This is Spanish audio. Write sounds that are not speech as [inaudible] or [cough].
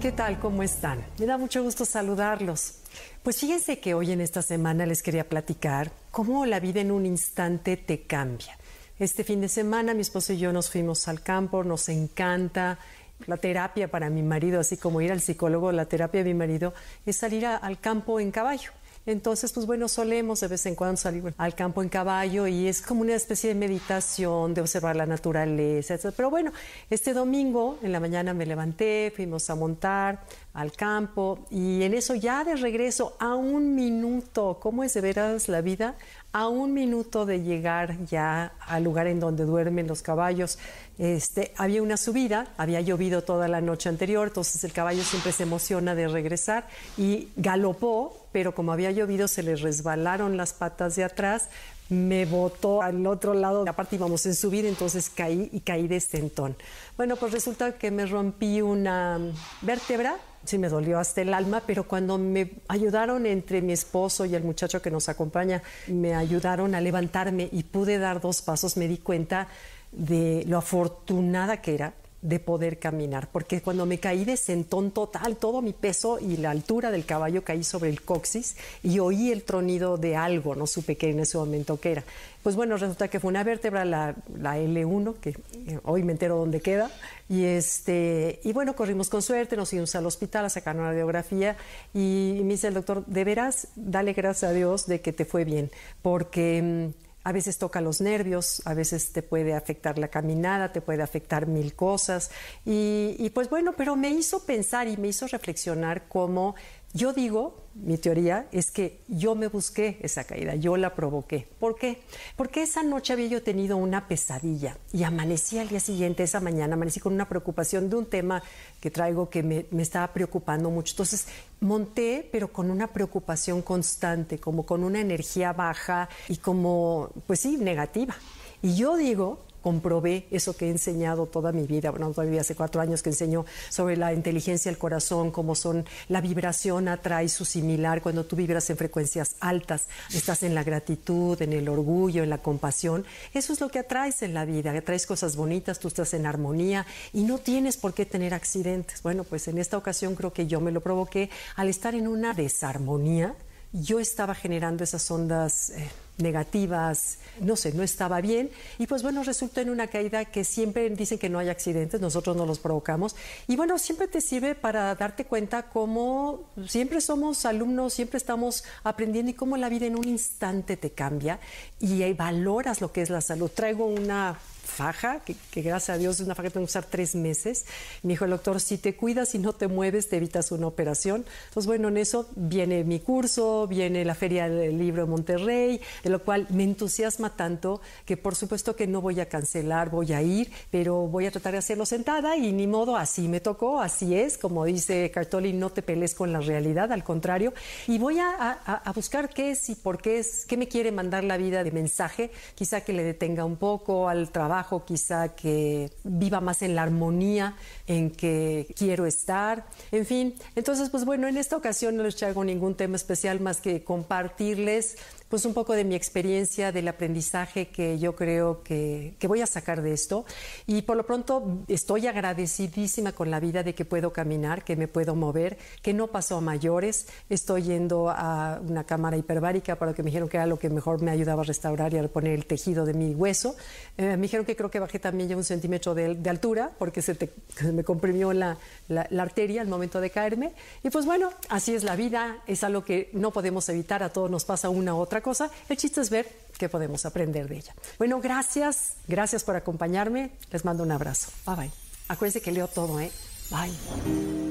¿Qué tal? ¿Cómo están? Me da mucho gusto saludarlos. Pues fíjense que hoy en esta semana les quería platicar cómo la vida en un instante te cambia. Este fin de semana mi esposo y yo nos fuimos al campo, nos encanta. La terapia para mi marido, así como ir al psicólogo, la terapia de mi marido es salir al campo en caballo. Entonces, pues bueno, solemos de vez en cuando salir al campo en caballo y es como una especie de meditación, de observar la naturaleza, etc. Pero bueno, este domingo en la mañana me levanté, fuimos a montar al campo y en eso ya de regreso a un minuto, ¿cómo es de veras la vida? A un minuto de llegar ya al lugar en donde duermen los caballos, este, había una subida, había llovido toda la noche anterior, entonces el caballo siempre se emociona de regresar y galopó, pero como había llovido se le resbalaron las patas de atrás, me botó al otro lado, aparte íbamos en subida, entonces caí y caí de estentón. Bueno, pues resulta que me rompí una vértebra, sí me dolió hasta el alma, pero cuando me ayudaron entre mi esposo y el muchacho que nos acompaña, me ayudaron a levantarme y pude dar dos pasos, me di cuenta de lo afortunada que era de poder caminar, porque cuando me caí de sentón total, todo mi peso y la altura del caballo caí sobre el coxis y oí el tronido de algo, no supe qué en ese momento qué era. Pues bueno, resulta que fue una vértebra, la, la L1, que eh, hoy me entero dónde queda, y este, y bueno, corrimos con suerte, nos fuimos al hospital a sacar una radiografía y me dice el doctor, de veras, dale gracias a Dios de que te fue bien, porque... a veces toca los nervios, a veces te puede afectar la caminada, te puede afectar mil cosas. Y, pues bueno, pero me hizo pensar y me hizo reflexionar cómo yo digo, mi teoría es que yo me busqué esa caída, yo la provoqué. ¿Por qué? Porque esa noche había yo tenido una pesadilla y amanecí al día siguiente, esa mañana, amanecí con una preocupación de un tema que traigo que me, me estaba preocupando mucho. Entonces monté, pero con una preocupación constante, como con una energía baja y como, pues sí, negativa. Y yo digo comprobé eso que he enseñado toda mi vida, bueno, todavía hace cuatro años que enseño sobre la inteligencia del corazón, cómo son, la vibración atrae su similar, cuando tú vibras en frecuencias altas, estás en la gratitud, en el orgullo, en la compasión, eso es lo que atraes en la vida, atraes cosas bonitas, tú estás en armonía y no tienes por qué tener accidentes. Bueno, pues en esta ocasión creo que yo me lo provoqué al estar en una desarmonía, yo estaba generando esas ondas eh, negativas, no sé, no estaba bien. Y pues bueno, resultó en una caída que siempre dicen que no hay accidentes, nosotros no los provocamos. Y bueno, siempre te sirve para darte cuenta cómo siempre somos alumnos, siempre estamos aprendiendo y cómo la vida en un instante te cambia y valoras lo que es la salud. Traigo una faja, que, que, gracias a Dios es una faja que tengo que usar tres meses. Me dijo el doctor, si te cuidas y no te mueves, te evitas una operación. Entonces, bueno, en eso viene mi curso, viene la Feria del Libro de Monterrey, de lo cual me entusiasma tanto que por supuesto que no voy a cancelar, voy a ir, pero voy a tratar de hacerlo sentada y ni modo, así me tocó, así es, como dice Cartoli, no te pelees con la realidad, al contrario, y voy a, a, a buscar qué es y por qué es, qué me quiere mandar la vida de mensaje, quizá que le detenga un poco al trabajo quizá que viva más en la armonía en que quiero estar, en fin. Entonces, pues bueno, en esta ocasión no les traigo ningún tema especial más que compartirles pues un poco de mi experiencia, del aprendizaje que yo creo que, que, voy a sacar de esto. Y por lo pronto estoy agradecidísima con la vida de que puedo caminar, que me puedo mover, que no pasó a mayores. Estoy yendo a una cámara hiperbárica para que me dijeron que era lo que mejor me ayudaba a restaurar y a reponer el tejido de mi hueso. Eh, me dijeron que creo que bajé también ya un centímetro de, de altura porque se, te, se, [laughs] me comprimió la, la, la arteria al momento de caerme. Y pues bueno, así es la vida, es algo que no podemos evitar, a todos nos pasa una u cosa. El chiste es ver qué podemos aprender de ella. Bueno, gracias, gracias por acompañarme. Les mando un abrazo. Bye bye. Acuérdense que leo todo, ¿eh? Bye.